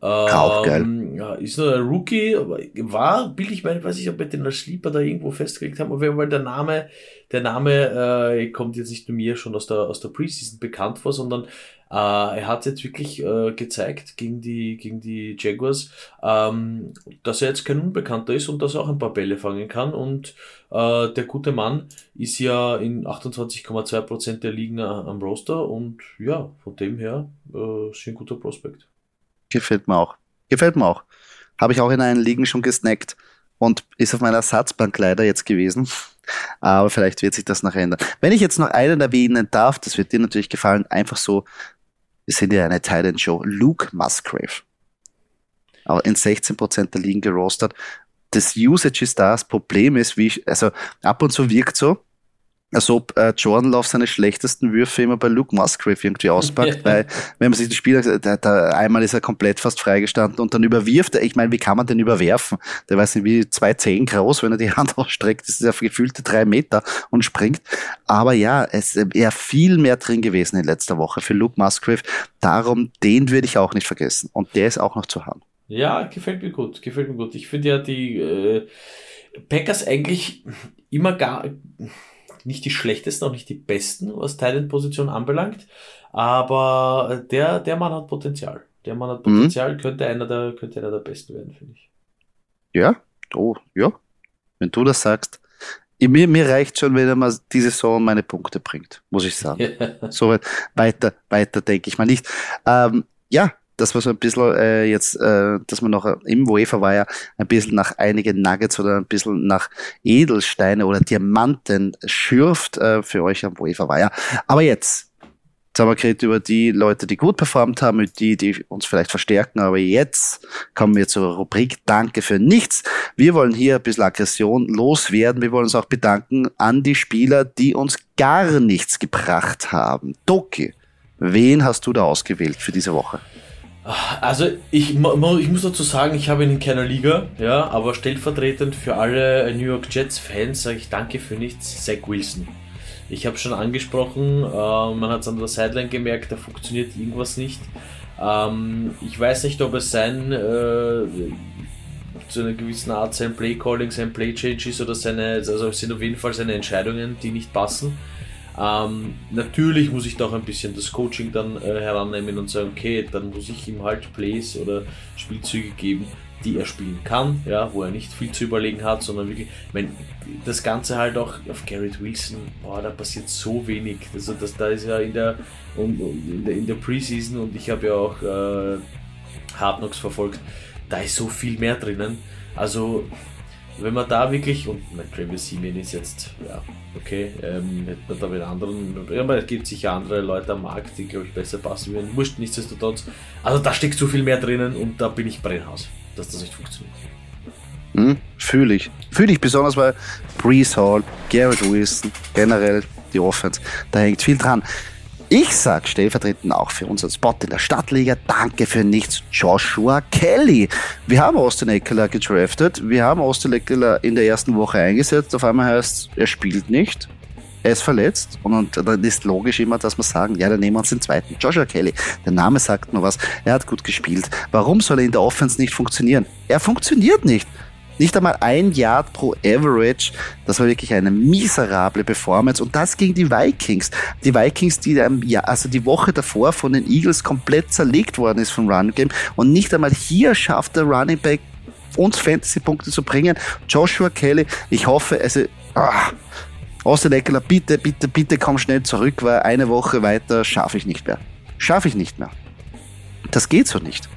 Auch geil. Ähm, ja, ist nur ein Rookie, war, bilde ich meine, weiß ich, ob wir den als Sleeper da irgendwo festgelegt haben, aber weil der Name, der Name äh, kommt jetzt nicht nur mir schon aus der, aus der Preseason bekannt vor, sondern äh, er hat jetzt wirklich äh, gezeigt gegen die, gegen die Jaguars, ähm, dass er jetzt kein Unbekannter ist und dass er auch ein paar Bälle fangen kann und äh, der gute Mann ist ja in 28,2% der Ligen äh, am Roster und ja, von dem her äh, ist ein guter Prospekt. Gefällt mir auch. Gefällt mir auch. Habe ich auch in einen Ligen schon gesnackt und ist auf meiner Ersatzbank leider jetzt gewesen. Aber vielleicht wird sich das noch ändern. Wenn ich jetzt noch einen erwähnen darf, das wird dir natürlich gefallen, einfach so, wir sind ja eine Thailand Show, Luke Musgrave. Aber in 16% der Ligen gerostet. Das Usage ist da, das Problem ist, wie ich, also ab und zu wirkt so, als ob äh, Jordan Love seine schlechtesten Würfe immer bei Luke Musgrave irgendwie auspackt, weil wenn man sich das Spiel da, da, einmal ist er komplett fast freigestanden und dann überwirft er, ich meine, wie kann man den überwerfen? Der weiß nicht, wie zwei Zehen groß, wenn er die Hand ausstreckt, ist ja gefühlte drei Meter und springt. Aber ja, es wäre viel mehr drin gewesen in letzter Woche für Luke Musgrave. Darum, den würde ich auch nicht vergessen. Und der ist auch noch zu haben. Ja, gefällt mir gut, gefällt mir gut. Ich finde ja die äh, Packers eigentlich immer gar nicht die schlechtesten, auch nicht die besten, was Thailand-Position anbelangt. Aber der, der Mann hat Potenzial. Der Mann hat Potenzial, mhm. könnte, einer der, könnte einer der besten werden, finde ich. Ja, oh, ja. Wenn du das sagst. Mir, mir reicht schon, wenn er mal diese Saison meine Punkte bringt, muss ich sagen. Ja. So weit, weiter, weiter denke ich mal nicht. Ähm, ja, das war so ein bisschen äh, jetzt, äh, dass man noch im UEFA war ja ein bisschen nach einigen Nuggets oder ein bisschen nach Edelsteine oder Diamanten schürft äh, für euch am UEFA war ja. Aber jetzt, Jetzt haben wir geredet über die Leute, die gut performt haben, die, die uns vielleicht verstärken. Aber jetzt kommen wir zur Rubrik Danke für nichts. Wir wollen hier ein bisschen Aggression loswerden. Wir wollen uns auch bedanken an die Spieler, die uns gar nichts gebracht haben. Doki, wen hast du da ausgewählt für diese Woche? Also ich, ich muss dazu sagen, ich habe ihn in keiner Liga, ja, aber stellvertretend für alle New York Jets Fans sage ich Danke für nichts, Zach Wilson. Ich habe schon angesprochen, äh, man hat es an der Sideline gemerkt, da funktioniert irgendwas nicht. Ähm, ich weiß nicht, ob es sein äh, zu einer gewissen Art sein Play Calling, sein Play Change ist oder seine, also es sind auf jeden Fall seine Entscheidungen, die nicht passen. Ähm, natürlich muss ich da auch ein bisschen das Coaching dann äh, herannehmen und sagen, okay, dann muss ich ihm halt Plays oder Spielzüge geben, die er spielen kann, ja, wo er nicht viel zu überlegen hat, sondern wirklich, ich meine, das Ganze halt auch auf Garrett Wilson, boah, da passiert so wenig. Also das, da ist ja in der, in der, in der Preseason und ich habe ja auch äh, Hard Knocks verfolgt, da ist so viel mehr drinnen. Also wenn man da wirklich, und mein Travis Simeon ist jetzt, ja, okay, ähm, hätte man da mit anderen, ja, aber es gibt sicher andere Leute am Markt, die, glaube ich, besser passen würden. Wurscht, nichtsdestotrotz. Also da steckt so viel mehr drinnen und da bin ich Brennhaus, dass das nicht funktioniert. Hm, Fühle ich. Fühle ich besonders bei Brees Hall, Garrett Wilson, generell die Offense. Da hängt viel dran. Ich sag stellvertretend auch für unseren Spot in der Stadtliga, danke für nichts, Joshua Kelly. Wir haben Austin Eckler gedraftet, wir haben Austin Eckler in der ersten Woche eingesetzt, auf einmal heißt er spielt nicht, er ist verletzt und, dann ist logisch immer, dass wir sagen, ja, dann nehmen wir uns den zweiten. Joshua Kelly, der Name sagt nur was, er hat gut gespielt. Warum soll er in der Offense nicht funktionieren? Er funktioniert nicht. Nicht einmal ein Yard pro Average. Das war wirklich eine miserable Performance. Und das gegen die Vikings. Die Vikings, die also die Woche davor von den Eagles komplett zerlegt worden ist vom Run Game. Und nicht einmal hier schafft der Running Back uns Fantasy-Punkte zu bringen. Joshua Kelly, ich hoffe, also, ah, Austin Eckler, bitte, bitte, bitte komm schnell zurück, weil eine Woche weiter schaffe ich nicht mehr. Schaffe ich nicht mehr. Das geht so nicht.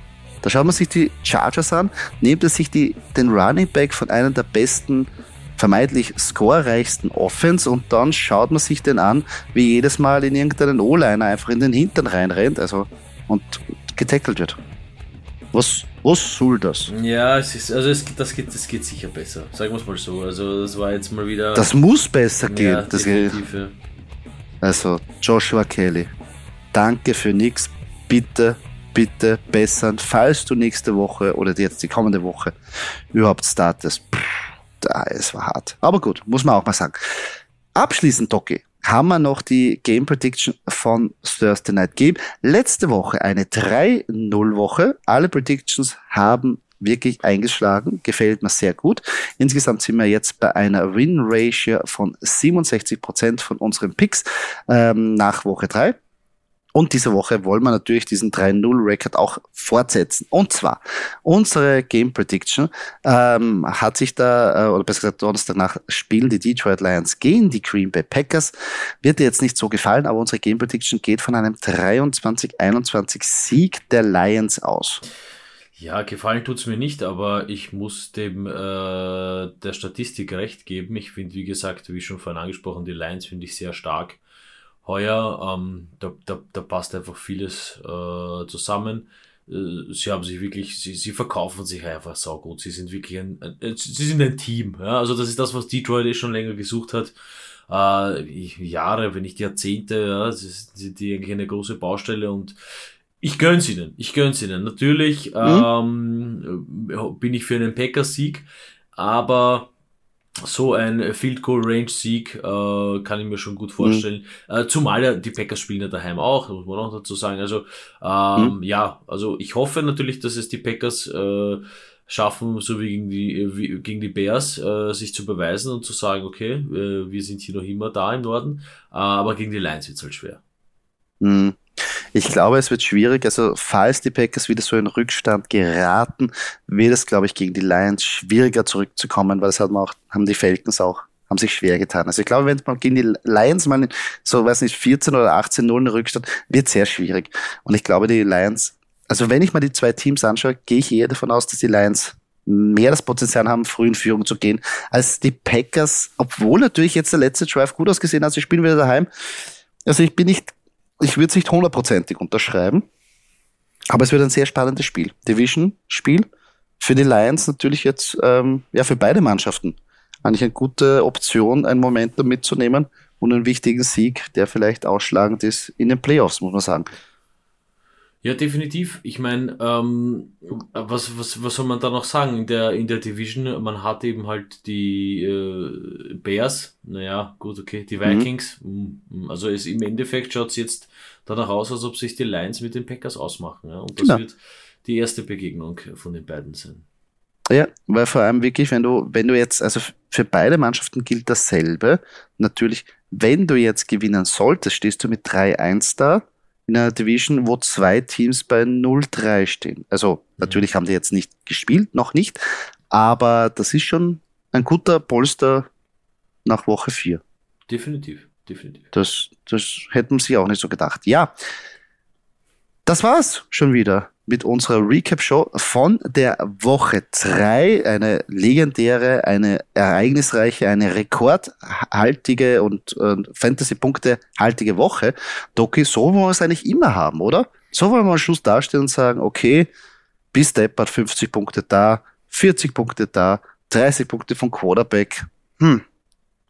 Da schaut man sich die Chargers an, nimmt er sich die, den Running Back von einer der besten, vermeintlich scorereichsten Offense und dann schaut man sich den an, wie jedes Mal in irgendeinen O-Liner einfach in den Hintern reinrennt also, und getackelt wird. Was, was soll das? Ja, es ist, also es, das, geht, das geht sicher besser. Sagen wir es mal so. Also das war jetzt mal wieder. Das muss besser gehen. Ja, das geht. Also, Joshua Kelly, danke für nichts. Bitte bitte bessern, falls du nächste Woche oder jetzt die kommende Woche überhaupt startest. Da, es war hart. Aber gut, muss man auch mal sagen. Abschließend, Doki, haben wir noch die Game Prediction von Thursday Night Game. Letzte Woche eine 3-0-Woche. Alle Predictions haben wirklich eingeschlagen. Gefällt mir sehr gut. Insgesamt sind wir jetzt bei einer Win-Ratio von 67 Prozent von unseren Picks ähm, nach Woche 3. Und diese Woche wollen wir natürlich diesen 3-0-Record auch fortsetzen. Und zwar, unsere Game Prediction ähm, hat sich da, äh, oder besser gesagt, Donnerstag nach spielen die Detroit Lions gegen die Green Bay Packers. Wird dir jetzt nicht so gefallen, aber unsere Game Prediction geht von einem 23-21 Sieg der Lions aus. Ja, gefallen tut's mir nicht, aber ich muss dem äh, der Statistik recht geben. Ich finde, wie gesagt, wie schon vorhin angesprochen, die Lions finde ich sehr stark heuer. Ähm, da, da, da passt einfach vieles äh, zusammen. Äh, sie haben sich wirklich, sie, sie verkaufen sich einfach so gut. Sie sind wirklich ein, ein, sie sind ein Team. Ja? Also das ist das, was Detroit eh schon länger gesucht hat. Äh, Jahre, wenn nicht Jahrzehnte, ja, sind die eigentlich eine große Baustelle und ich gönn's ihnen, ich gönn's ihnen. Natürlich mhm. ähm, bin ich für einen Packers-Sieg, aber so ein Field Goal Range Sieg äh, kann ich mir schon gut vorstellen. Mhm. Äh, zumal ja die Packers spielen ja daheim auch, muss man auch dazu sagen. Also ähm, mhm. ja, also ich hoffe natürlich, dass es die Packers äh, schaffen, so wie gegen die wie, gegen die Bears, äh, sich zu beweisen und zu sagen, okay, äh, wir sind hier noch immer da im Norden, äh, aber gegen die Lions wird's halt schwer. Mhm. Ich glaube, es wird schwierig. Also, falls die Packers wieder so in Rückstand geraten, wird es, glaube ich, gegen die Lions schwieriger zurückzukommen, weil das hat man auch, haben die Falcons auch, haben sich schwer getan. Also, ich glaube, wenn man gegen die Lions mal so, weiß nicht, 14 oder 18 0 in Rückstand, wird sehr schwierig. Und ich glaube, die Lions also wenn ich mal die zwei Teams anschaue, gehe ich eher davon aus, dass die Lions mehr das Potenzial haben, früh in Führung zu gehen, als die Packers, obwohl natürlich jetzt der letzte Drive gut ausgesehen hat, sie spielen wieder daheim. Also ich bin nicht, ich würde es nicht hundertprozentig unterschreiben, aber es wird ein sehr spannendes Spiel. Division-Spiel für die Lions natürlich jetzt, ähm, ja, für beide Mannschaften eigentlich eine gute Option, ein Momentum mitzunehmen und einen wichtigen Sieg, der vielleicht ausschlagend ist in den Playoffs, muss man sagen. Ja, definitiv. Ich meine, ähm, was, was, was soll man da noch sagen in der, in der Division? Man hat eben halt die äh, Bears, naja, gut, okay, die mhm. Vikings. Mhm. Also es, im Endeffekt schaut es jetzt danach aus, als ob sich die Lions mit den Packers ausmachen. Ja? Und das genau. wird die erste Begegnung von den beiden sein. Ja, weil vor allem wirklich, wenn du, wenn du jetzt, also für beide Mannschaften gilt dasselbe. Natürlich, wenn du jetzt gewinnen solltest, stehst du mit 3-1 da in einer Division, wo zwei Teams bei 0-3 stehen. Also mhm. natürlich haben die jetzt nicht gespielt, noch nicht, aber das ist schon ein guter Polster nach Woche 4. Definitiv, definitiv. Das, das hätten sie auch nicht so gedacht. Ja, das war's schon wieder mit unserer Recap-Show von der Woche 3. Eine legendäre, eine ereignisreiche, eine rekordhaltige und äh, Fantasy-Punkte haltige Woche. Doki, so wollen wir es eigentlich immer haben, oder? So wollen wir am Schluss dastehen und sagen, okay, bis Deppert 50 Punkte da, 40 Punkte da, 30 Punkte vom Quarterback. Hm,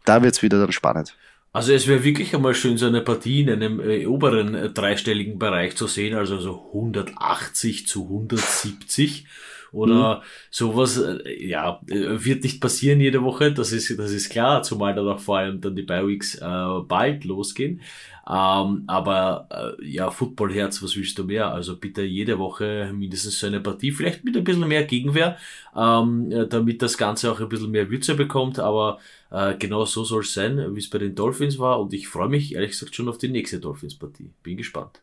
da wird's wieder dann spannend. Also es wäre wirklich einmal schön, so eine Partie in einem äh, oberen äh, dreistelligen Bereich zu sehen, also so 180 zu 170 oder mhm. sowas. Äh, ja, äh, wird nicht passieren jede Woche, das ist, das ist klar, zumal dann auch vor allem dann die Bi-Weeks äh, bald losgehen. Ähm, aber äh, ja, Footballherz, was willst du mehr? Also bitte jede Woche mindestens so eine Partie, vielleicht mit ein bisschen mehr Gegenwehr, ähm, äh, damit das Ganze auch ein bisschen mehr Würze bekommt. Aber äh, genau so soll es sein, wie es bei den Dolphins war. Und ich freue mich ehrlich gesagt schon auf die nächste Dolphins-Partie. Bin gespannt.